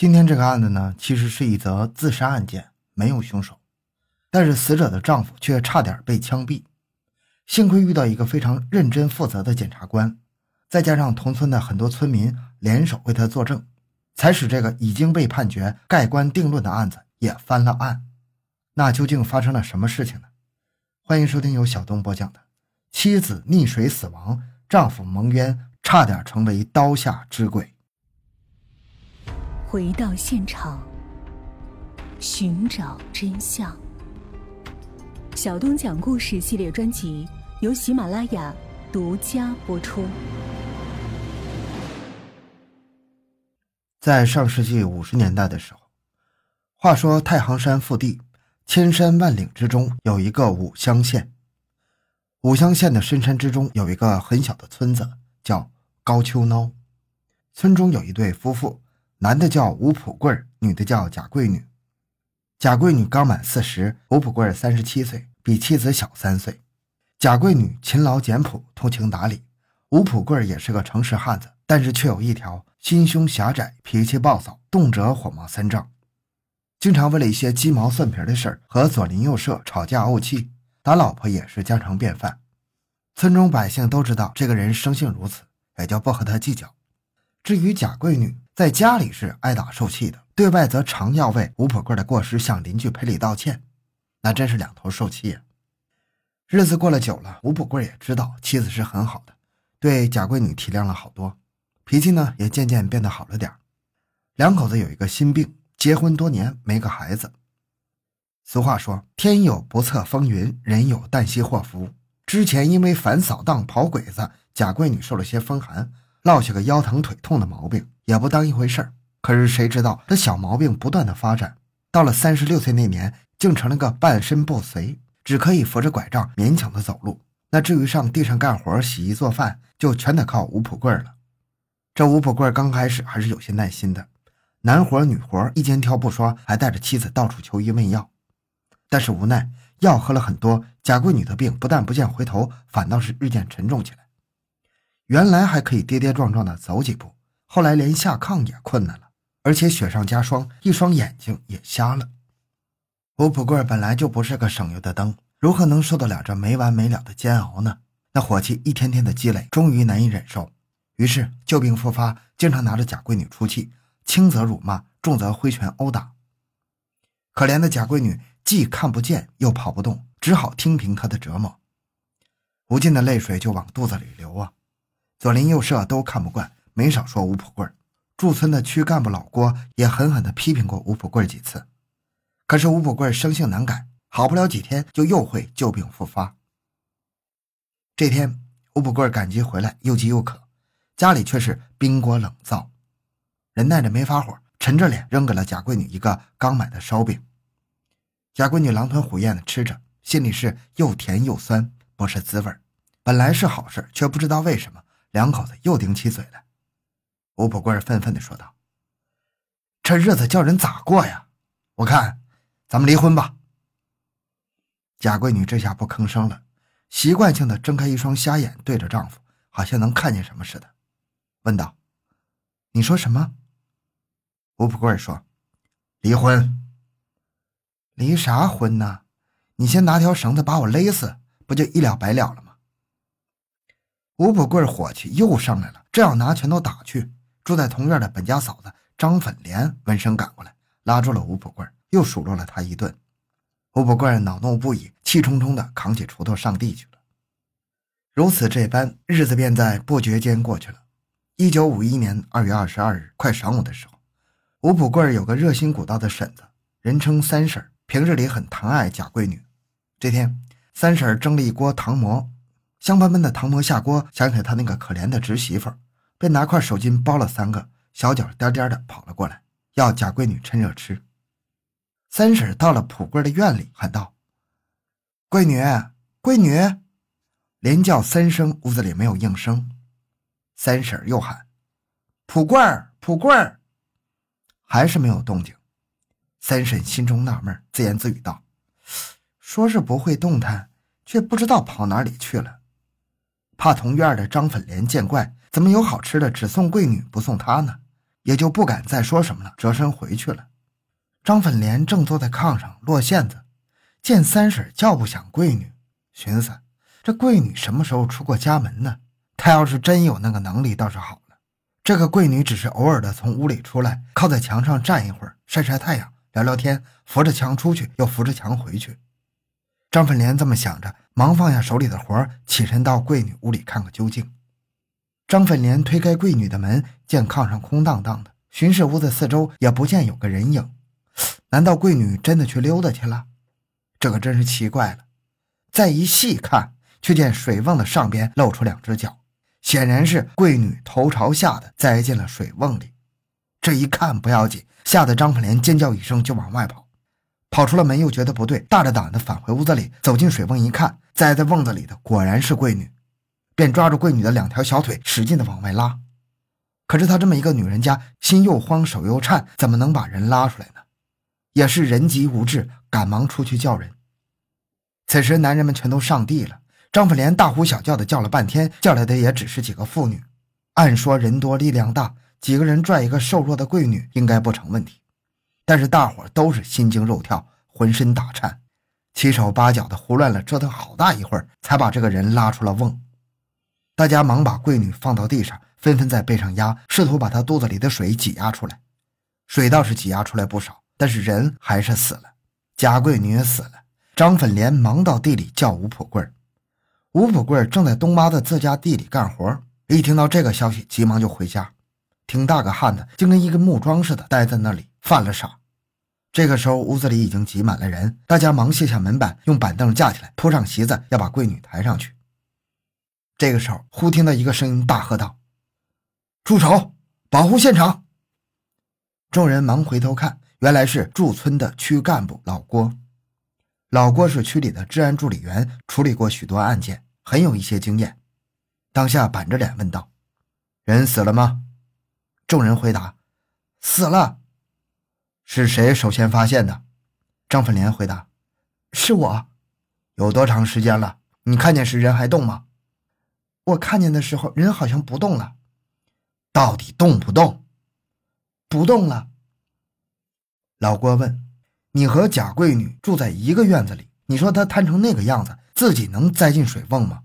今天这个案子呢，其实是一则自杀案件，没有凶手，但是死者的丈夫却差点被枪毙。幸亏遇到一个非常认真负责的检察官，再加上同村的很多村民联手为他作证，才使这个已经被判决盖棺定论的案子也翻了案。那究竟发生了什么事情呢？欢迎收听由小东播讲的：妻子溺水死亡，丈夫蒙冤，差点成为刀下之鬼。回到现场，寻找真相。小东讲故事系列专辑由喜马拉雅独家播出。在上世纪五十年代的时候，话说太行山腹地，千山万岭之中有一个五乡县。五乡县的深山之中有一个很小的村子，叫高丘孬。村中有一对夫妇。男的叫吴普贵女的叫贾桂女。贾桂女刚满四十，吴普贵三十七岁，比妻子小三岁。贾桂女勤劳简朴，通情达理。吴普贵也是个诚实汉子，但是却有一条心胸狭窄，脾气暴躁，动辄火冒三丈，经常为了一些鸡毛蒜皮的事儿和左邻右舍吵架怄气，打老婆也是家常便饭。村中百姓都知道这个人生性如此，也就不和他计较。至于贾桂女，在家里是挨打受气的，对外则常要为吴普贵的过失向邻居赔礼道歉，那真是两头受气呀。日子过了久了，吴普贵也知道妻子是很好的，对贾桂女体谅了好多，脾气呢也渐渐变得好了点两口子有一个心病，结婚多年没个孩子。俗话说：“天有不测风云，人有旦夕祸福。”之前因为反扫荡跑鬼子，贾桂女受了些风寒。落下个腰疼腿痛的毛病，也不当一回事儿。可是谁知道这小毛病不断的发展，到了三十六岁那年，竟成了个半身不遂，只可以扶着拐杖勉强的走路。那至于上地上干活、洗衣做饭，就全得靠吴普贵了。这吴普贵刚开始还是有些耐心的，男活女活一肩挑不说，还带着妻子到处求医问药。但是无奈药喝了很多，贾桂女的病不但不见回头，反倒是日渐沉重起来。原来还可以跌跌撞撞的走几步，后来连下炕也困难了，而且雪上加霜，一双眼睛也瞎了。吴普贵本来就不是个省油的灯，如何能受得了这没完没了的煎熬呢？那火气一天天的积累，终于难以忍受，于是旧病复发，经常拿着贾桂女出气，轻则辱骂，重则挥拳殴打。可怜的贾桂女既看不见又跑不动，只好听凭他的折磨，无尽的泪水就往肚子里流啊。左邻右舍都看不惯，没少说吴普贵。驻村的区干部老郭也狠狠地批评过吴普贵几次。可是吴普贵生性难改，好不了几天就又会旧病复发。这天，吴普贵赶集回来，又饥又渴，家里却是冰锅冷灶，忍耐着没发火，沉着脸扔给了贾桂女一个刚买的烧饼。贾桂女狼吞虎咽地吃着，心里是又甜又酸，不是滋味本来是好事，却不知道为什么。两口子又顶起嘴来，吴普贵愤愤地说道：“这日子叫人咋过呀？我看，咱们离婚吧。”贾桂女这下不吭声了，习惯性的睁开一双瞎眼，对着丈夫，好像能看见什么似的，问道：“你说什么？”吴普贵说：“离婚。离啥婚呢？你先拿条绳子把我勒死，不就一了百了了吗？”吴普贵火气又上来了，正要拿拳头打去，住在同院的本家嫂子张粉莲闻声赶过来，拉住了吴普贵，又数落了他一顿。吴普贵恼怒不已，气冲冲地扛起锄头上地去了。如此这般，日子便在不觉间过去了。一九五一年二月二十二日，快晌午的时候，吴普贵有个热心古道的婶子，人称三婶，平日里很疼爱贾桂女。这天，三婶蒸了一锅糖馍。香喷喷的糖馍下锅，想起她那个可怜的侄媳妇，便拿块手巾包了三个，小脚颠颠的跑了过来，要贾闺女趁热吃。三婶到了普贵的院里，喊道：“闺女，闺女！”连叫三声，屋子里没有应声。三婶又喊：“普贵儿，普贵儿！”还是没有动静。三婶心中纳闷，自言自语道：“说是不会动弹，却不知道跑哪里去了。”怕同院的张粉莲见怪，怎么有好吃的只送贵女不送她呢？也就不敢再说什么了，折身回去了。张粉莲正坐在炕上落线子，见三婶叫不响贵女，寻思这贵女什么时候出过家门呢？她要是真有那个能力，倒是好了。这个贵女只是偶尔的从屋里出来，靠在墙上站一会儿，晒晒太阳，聊聊天，扶着墙出去，又扶着墙回去。张粉莲这么想着，忙放下手里的活，起身到贵女屋里看个究竟。张粉莲推开贵女的门，见炕上空荡荡的，巡视屋子四周，也不见有个人影。难道贵女真的去溜达去了？这可真是奇怪了。再一细看，却见水瓮的上边露出两只脚，显然是贵女头朝下的栽进了水瓮里。这一看不要紧，吓得张粉莲尖叫一声就往外跑。跑出了门，又觉得不对，大着胆子返回屋子里，走进水瓮一看，栽在瓮子里的果然是贵女。便抓住闺女的两条小腿，使劲的往外拉。可是她这么一个女人家，心又慌，手又颤，怎么能把人拉出来呢？也是人急无智，赶忙出去叫人。此时男人们全都上地了。张福莲大呼小叫的叫了半天，叫来的也只是几个妇女。按说人多力量大，几个人拽一个瘦弱的贵女应该不成问题。但是大伙都是心惊肉跳，浑身打颤，七手八脚的胡乱了折腾好大一会儿，才把这个人拉出了瓮。大家忙把闺女放到地上，纷纷在背上压，试图把她肚子里的水挤压出来。水倒是挤压出来不少，但是人还是死了，贾贵女也死了。张粉莲忙到地里叫吴普贵吴普贵正在东妈的自家地里干活，一听到这个消息，急忙就回家。挺大个汉子，竟跟一个木桩似的待在那里，犯了傻。这个时候，屋子里已经挤满了人，大家忙卸下门板，用板凳架起来，铺上席子，要把闺女抬上去。这个时候，忽听到一个声音大喝道：“住手！保护现场！”众人忙回头看，原来是驻村的区干部老郭。老郭是区里的治安助理员，处理过许多案件，很有一些经验。当下板着脸问道：“人死了吗？”众人回答：“死了。”是谁首先发现的？张粉莲回答：“是我。”有多长时间了？你看见时人还动吗？我看见的时候，人好像不动了。到底动不动？不动了。老郭问：“你和贾贵女住在一个院子里，你说她瘫成那个样子，自己能栽进水瓮吗？”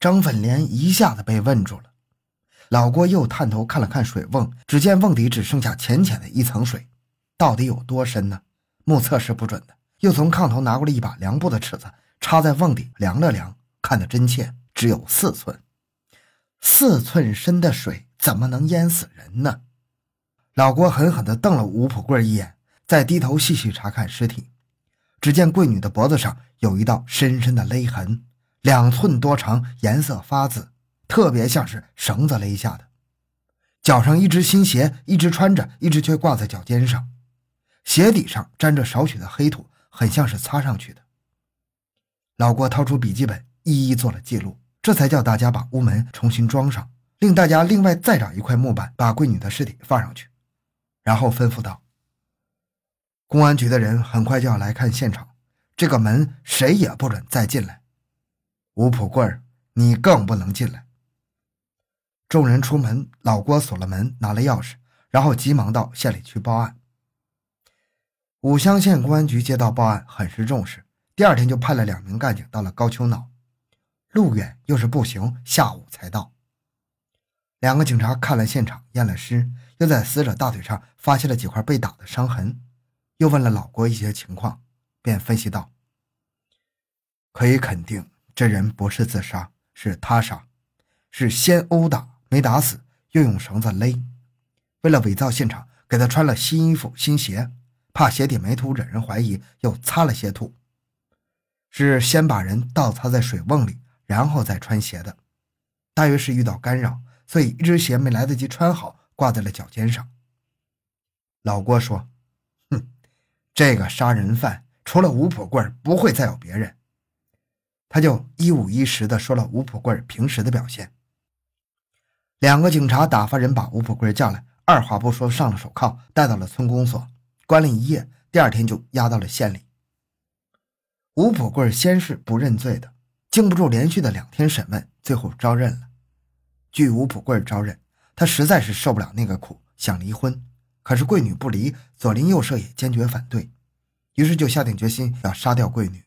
张粉莲一下子被问住了。老郭又探头看了看水瓮，只见瓮底只剩下浅浅的一层水，到底有多深呢？目测是不准的。又从炕头拿过来一把量布的尺子，插在瓮底量了量，看得真切。只有四寸，四寸深的水怎么能淹死人呢？老郭狠狠地瞪了吴普贵一眼，再低头细细查看尸体。只见贵女的脖子上有一道深深的勒痕，两寸多长，颜色发紫，特别像是绳子勒下的。脚上一只新鞋，一只穿着，一只却挂在脚尖上，鞋底上沾着少许的黑土，很像是擦上去的。老郭掏出笔记本，一一做了记录。这才叫大家把屋门重新装上，令大家另外再找一块木板，把闺女的尸体放上去，然后吩咐道：“公安局的人很快就要来看现场，这个门谁也不准再进来。吴普贵儿，你更不能进来。”众人出门，老郭锁了门，拿了钥匙，然后急忙到县里去报案。武乡县公安局接到报案，很是重视，第二天就派了两名干警到了高丘脑。路远又是步行，下午才到。两个警察看了现场，验了尸，又在死者大腿上发现了几块被打的伤痕，又问了老郭一些情况，便分析道：“可以肯定，这人不是自杀，是他杀，是先殴打没打死，又用绳子勒。为了伪造现场，给他穿了新衣服、新鞋，怕鞋底没土惹人怀疑，又擦了些土。是先把人倒插在水瓮里。”然后再穿鞋的，大约是遇到干扰，所以一只鞋没来得及穿好，挂在了脚尖上。老郭说：“哼，这个杀人犯除了吴普贵不会再有别人。”他就一五一十的说了吴普贵平时的表现。两个警察打发人把吴普贵叫来，二话不说上了手铐，带到了村公所，关了一夜。第二天就押到了县里。吴普贵先是不认罪的。经不住连续的两天审问，最后招认了。据吴普贵招认，他实在是受不了那个苦，想离婚。可是贵女不离，左邻右舍也坚决反对，于是就下定决心要杀掉贵女。